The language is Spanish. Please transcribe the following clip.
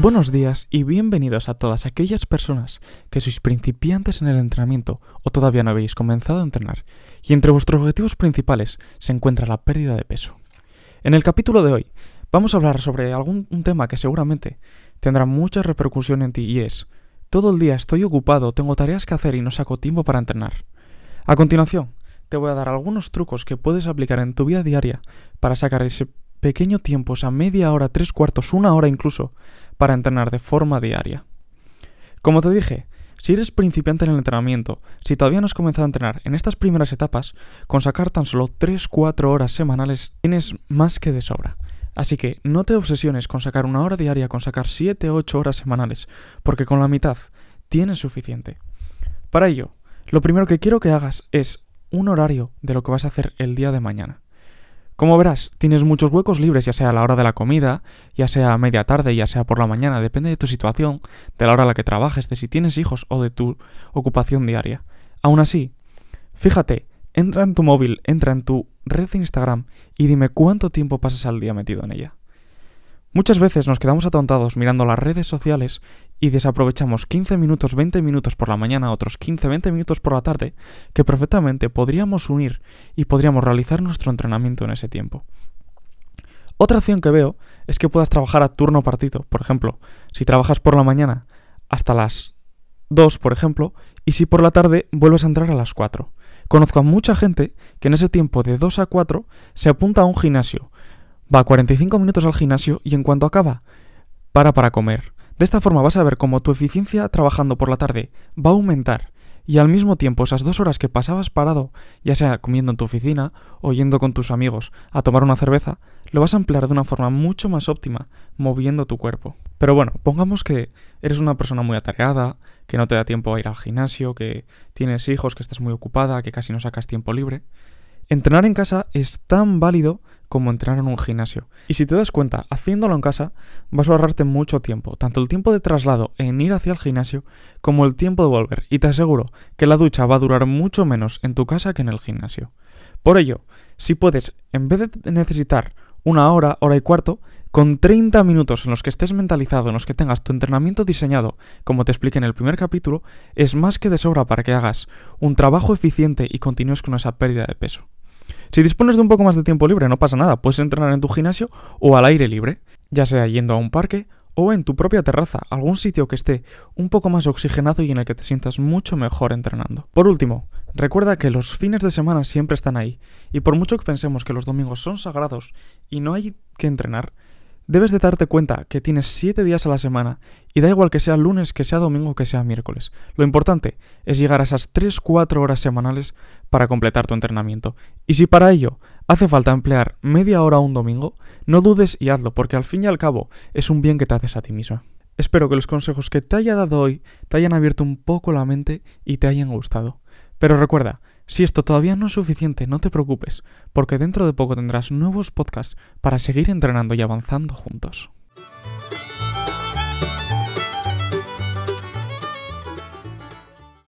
Buenos días y bienvenidos a todas aquellas personas que sois principiantes en el entrenamiento o todavía no habéis comenzado a entrenar y entre vuestros objetivos principales se encuentra la pérdida de peso. En el capítulo de hoy vamos a hablar sobre algún un tema que seguramente tendrá mucha repercusión en ti y es todo el día estoy ocupado, tengo tareas que hacer y no saco tiempo para entrenar. A continuación, te voy a dar algunos trucos que puedes aplicar en tu vida diaria para sacar ese pequeño tiempo, esa media hora, tres cuartos, una hora incluso, para entrenar de forma diaria. Como te dije, si eres principiante en el entrenamiento, si todavía no has comenzado a entrenar en estas primeras etapas, con sacar tan solo 3-4 horas semanales tienes más que de sobra. Así que no te obsesiones con sacar una hora diaria, con sacar 7-8 horas semanales, porque con la mitad tienes suficiente. Para ello, lo primero que quiero que hagas es un horario de lo que vas a hacer el día de mañana. Como verás, tienes muchos huecos libres, ya sea a la hora de la comida, ya sea a media tarde, ya sea por la mañana, depende de tu situación, de la hora a la que trabajes, de si tienes hijos o de tu ocupación diaria. Aún así, fíjate, entra en tu móvil, entra en tu red de Instagram y dime cuánto tiempo pasas al día metido en ella. Muchas veces nos quedamos atontados mirando las redes sociales y desaprovechamos 15 minutos, 20 minutos por la mañana, otros 15, 20 minutos por la tarde, que perfectamente podríamos unir y podríamos realizar nuestro entrenamiento en ese tiempo. Otra opción que veo es que puedas trabajar a turno partido. Por ejemplo, si trabajas por la mañana hasta las 2, por ejemplo, y si por la tarde vuelves a entrar a las 4. Conozco a mucha gente que en ese tiempo de 2 a 4 se apunta a un gimnasio, va 45 minutos al gimnasio y en cuanto acaba, para para comer. De esta forma vas a ver cómo tu eficiencia trabajando por la tarde va a aumentar y al mismo tiempo esas dos horas que pasabas parado, ya sea comiendo en tu oficina o yendo con tus amigos a tomar una cerveza, lo vas a emplear de una forma mucho más óptima, moviendo tu cuerpo. Pero bueno, pongamos que eres una persona muy atareada, que no te da tiempo a ir al gimnasio, que tienes hijos, que estás muy ocupada, que casi no sacas tiempo libre. Entrenar en casa es tan válido como entrenar en un gimnasio. Y si te das cuenta, haciéndolo en casa, vas a ahorrarte mucho tiempo, tanto el tiempo de traslado en ir hacia el gimnasio como el tiempo de volver. Y te aseguro que la ducha va a durar mucho menos en tu casa que en el gimnasio. Por ello, si puedes, en vez de necesitar una hora, hora y cuarto, con 30 minutos en los que estés mentalizado, en los que tengas tu entrenamiento diseñado, como te expliqué en el primer capítulo, es más que de sobra para que hagas un trabajo eficiente y continúes con esa pérdida de peso. Si dispones de un poco más de tiempo libre, no pasa nada, puedes entrenar en tu gimnasio o al aire libre, ya sea yendo a un parque o en tu propia terraza, algún sitio que esté un poco más oxigenado y en el que te sientas mucho mejor entrenando. Por último, recuerda que los fines de semana siempre están ahí, y por mucho que pensemos que los domingos son sagrados y no hay que entrenar, Debes de darte cuenta que tienes 7 días a la semana y da igual que sea lunes, que sea domingo, que sea miércoles. Lo importante es llegar a esas 3-4 horas semanales para completar tu entrenamiento. Y si para ello hace falta emplear media hora un domingo, no dudes y hazlo, porque al fin y al cabo es un bien que te haces a ti misma. Espero que los consejos que te haya dado hoy te hayan abierto un poco la mente y te hayan gustado. Pero recuerda, si esto todavía no es suficiente, no te preocupes, porque dentro de poco tendrás nuevos podcasts para seguir entrenando y avanzando juntos.